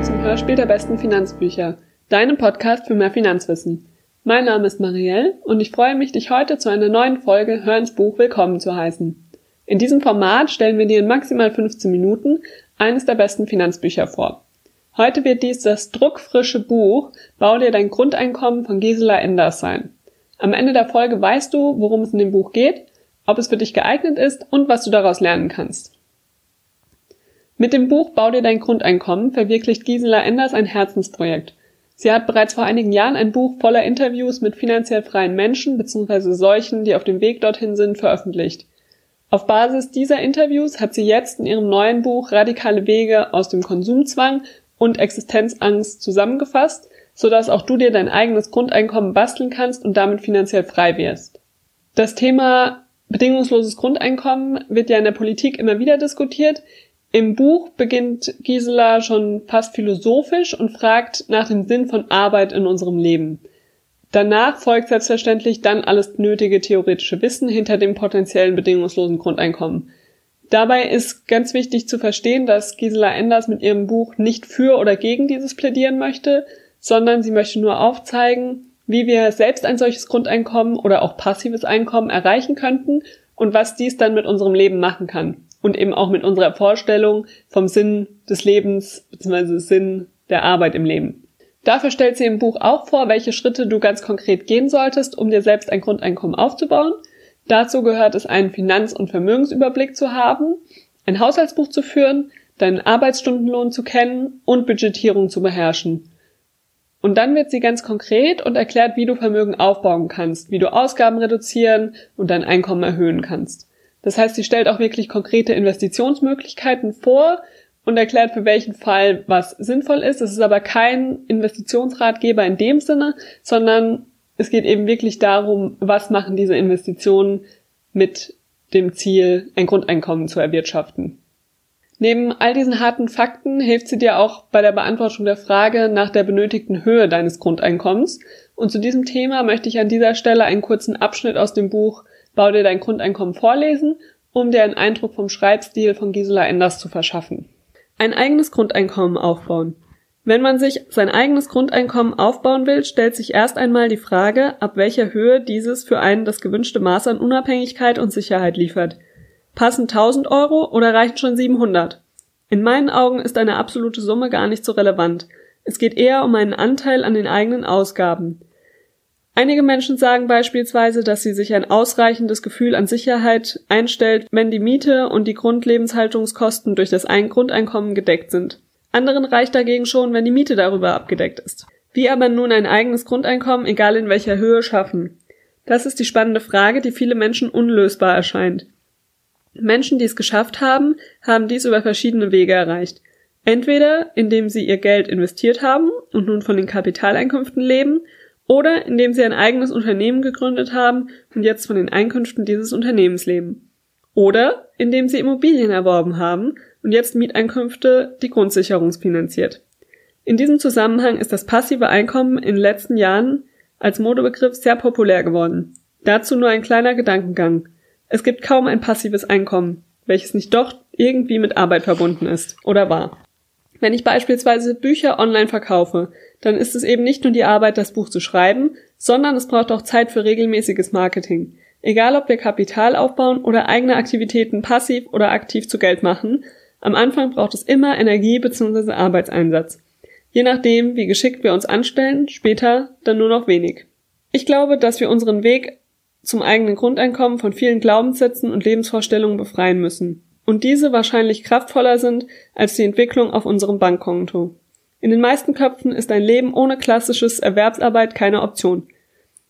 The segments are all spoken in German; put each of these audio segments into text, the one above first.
willkommen zum Hörspiel der besten Finanzbücher, deinem Podcast für mehr Finanzwissen. Mein Name ist Marielle und ich freue mich, dich heute zu einer neuen Folge Hörens Buch willkommen zu heißen. In diesem Format stellen wir dir in maximal 15 Minuten eines der besten Finanzbücher vor. Heute wird dies das druckfrische Buch Bau dir dein Grundeinkommen von Gisela Enders sein. Am Ende der Folge weißt du, worum es in dem Buch geht, ob es für dich geeignet ist und was du daraus lernen kannst. Mit dem Buch Bau dir dein Grundeinkommen verwirklicht Gisela Enders ein Herzensprojekt. Sie hat bereits vor einigen Jahren ein Buch voller Interviews mit finanziell freien Menschen bzw. solchen, die auf dem Weg dorthin sind, veröffentlicht. Auf Basis dieser Interviews hat sie jetzt in ihrem neuen Buch Radikale Wege aus dem Konsumzwang und Existenzangst zusammengefasst, sodass auch du dir dein eigenes Grundeinkommen basteln kannst und damit finanziell frei wirst. Das Thema bedingungsloses Grundeinkommen wird ja in der Politik immer wieder diskutiert. Im Buch beginnt Gisela schon fast philosophisch und fragt nach dem Sinn von Arbeit in unserem Leben. Danach folgt selbstverständlich dann alles nötige theoretische Wissen hinter dem potenziellen bedingungslosen Grundeinkommen. Dabei ist ganz wichtig zu verstehen, dass Gisela Enders mit ihrem Buch nicht für oder gegen dieses plädieren möchte, sondern sie möchte nur aufzeigen, wie wir selbst ein solches Grundeinkommen oder auch passives Einkommen erreichen könnten und was dies dann mit unserem Leben machen kann und eben auch mit unserer Vorstellung vom Sinn des Lebens bzw. Sinn der Arbeit im Leben. Dafür stellt sie im Buch auch vor, welche Schritte du ganz konkret gehen solltest, um dir selbst ein Grundeinkommen aufzubauen. Dazu gehört es, einen Finanz- und Vermögensüberblick zu haben, ein Haushaltsbuch zu führen, deinen Arbeitsstundenlohn zu kennen und Budgetierung zu beherrschen. Und dann wird sie ganz konkret und erklärt, wie du Vermögen aufbauen kannst, wie du Ausgaben reduzieren und dein Einkommen erhöhen kannst. Das heißt, sie stellt auch wirklich konkrete Investitionsmöglichkeiten vor und erklärt, für welchen Fall was sinnvoll ist. Es ist aber kein Investitionsratgeber in dem Sinne, sondern es geht eben wirklich darum, was machen diese Investitionen mit dem Ziel, ein Grundeinkommen zu erwirtschaften. Neben all diesen harten Fakten hilft sie dir auch bei der Beantwortung der Frage nach der benötigten Höhe deines Grundeinkommens. Und zu diesem Thema möchte ich an dieser Stelle einen kurzen Abschnitt aus dem Buch Bau dir dein Grundeinkommen vorlesen, um dir einen Eindruck vom Schreibstil von Gisela Enders zu verschaffen. Ein eigenes Grundeinkommen aufbauen. Wenn man sich sein eigenes Grundeinkommen aufbauen will, stellt sich erst einmal die Frage, ab welcher Höhe dieses für einen das gewünschte Maß an Unabhängigkeit und Sicherheit liefert. Passen 1000 Euro oder reichen schon 700? In meinen Augen ist eine absolute Summe gar nicht so relevant. Es geht eher um einen Anteil an den eigenen Ausgaben. Einige Menschen sagen beispielsweise, dass sie sich ein ausreichendes Gefühl an Sicherheit einstellt, wenn die Miete und die Grundlebenshaltungskosten durch das Grundeinkommen gedeckt sind. Anderen reicht dagegen schon, wenn die Miete darüber abgedeckt ist. Wie aber nun ein eigenes Grundeinkommen, egal in welcher Höhe, schaffen? Das ist die spannende Frage, die viele Menschen unlösbar erscheint. Menschen, die es geschafft haben, haben dies über verschiedene Wege erreicht. Entweder indem sie ihr Geld investiert haben und nun von den Kapitaleinkünften leben, oder indem sie ein eigenes Unternehmen gegründet haben und jetzt von den Einkünften dieses Unternehmens leben. Oder indem sie Immobilien erworben haben und jetzt Mieteinkünfte die Grundsicherung finanziert. In diesem Zusammenhang ist das passive Einkommen in den letzten Jahren als Modebegriff sehr populär geworden. Dazu nur ein kleiner Gedankengang. Es gibt kaum ein passives Einkommen, welches nicht doch irgendwie mit Arbeit verbunden ist oder war. Wenn ich beispielsweise Bücher online verkaufe, dann ist es eben nicht nur die Arbeit, das Buch zu schreiben, sondern es braucht auch Zeit für regelmäßiges Marketing. Egal ob wir Kapital aufbauen oder eigene Aktivitäten passiv oder aktiv zu Geld machen, am Anfang braucht es immer Energie bzw. Arbeitseinsatz. Je nachdem, wie geschickt wir uns anstellen, später dann nur noch wenig. Ich glaube, dass wir unseren Weg zum eigenen Grundeinkommen von vielen Glaubenssätzen und Lebensvorstellungen befreien müssen und diese wahrscheinlich kraftvoller sind als die Entwicklung auf unserem Bankkonto. In den meisten Köpfen ist ein Leben ohne klassisches Erwerbsarbeit keine Option.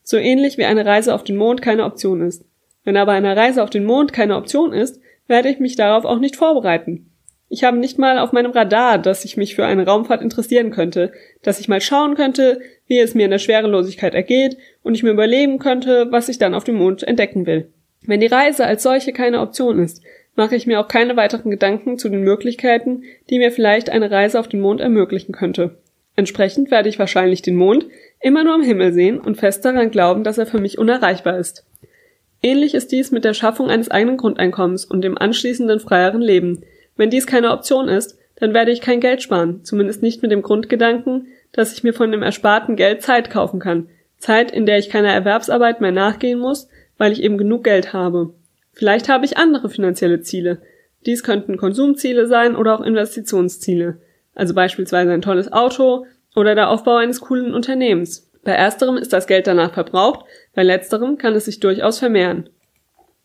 So ähnlich wie eine Reise auf den Mond keine Option ist. Wenn aber eine Reise auf den Mond keine Option ist, werde ich mich darauf auch nicht vorbereiten. Ich habe nicht mal auf meinem Radar, dass ich mich für eine Raumfahrt interessieren könnte, dass ich mal schauen könnte, wie es mir in der Schwerelosigkeit ergeht und ich mir überlegen könnte, was ich dann auf dem Mond entdecken will. Wenn die Reise als solche keine Option ist, mache ich mir auch keine weiteren Gedanken zu den Möglichkeiten, die mir vielleicht eine Reise auf den Mond ermöglichen könnte. Entsprechend werde ich wahrscheinlich den Mond immer nur am Himmel sehen und fest daran glauben, dass er für mich unerreichbar ist. Ähnlich ist dies mit der Schaffung eines eigenen Grundeinkommens und dem anschließenden freieren Leben. Wenn dies keine Option ist, dann werde ich kein Geld sparen, zumindest nicht mit dem Grundgedanken, dass ich mir von dem ersparten Geld Zeit kaufen kann. Zeit, in der ich keiner Erwerbsarbeit mehr nachgehen muss, weil ich eben genug Geld habe. Vielleicht habe ich andere finanzielle Ziele. Dies könnten Konsumziele sein oder auch Investitionsziele. Also beispielsweise ein tolles Auto oder der Aufbau eines coolen Unternehmens. Bei ersterem ist das Geld danach verbraucht, bei letzterem kann es sich durchaus vermehren.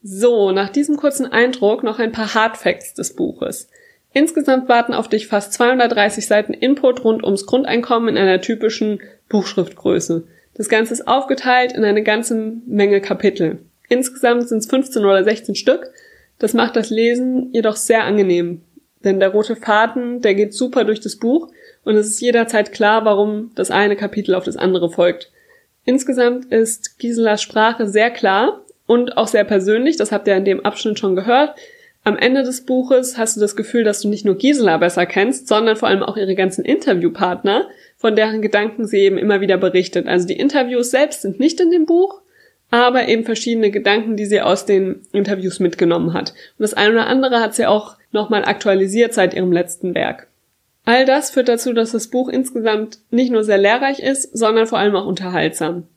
So, nach diesem kurzen Eindruck noch ein paar Hardfacts des Buches. Insgesamt warten auf dich fast 230 Seiten Input rund ums Grundeinkommen in einer typischen Buchschriftgröße. Das Ganze ist aufgeteilt in eine ganze Menge Kapitel. Insgesamt sind es 15 oder 16 Stück. Das macht das Lesen jedoch sehr angenehm. Denn der rote Faden, der geht super durch das Buch und es ist jederzeit klar, warum das eine Kapitel auf das andere folgt. Insgesamt ist Giselas Sprache sehr klar und auch sehr persönlich, das habt ihr in dem Abschnitt schon gehört. Am Ende des Buches hast du das Gefühl, dass du nicht nur Gisela besser kennst, sondern vor allem auch ihre ganzen Interviewpartner, von deren Gedanken sie eben immer wieder berichtet. Also die Interviews selbst sind nicht in dem Buch, aber eben verschiedene Gedanken, die sie aus den Interviews mitgenommen hat. Und das eine oder andere hat sie auch nochmal aktualisiert seit ihrem letzten Werk. All das führt dazu, dass das Buch insgesamt nicht nur sehr lehrreich ist, sondern vor allem auch unterhaltsam.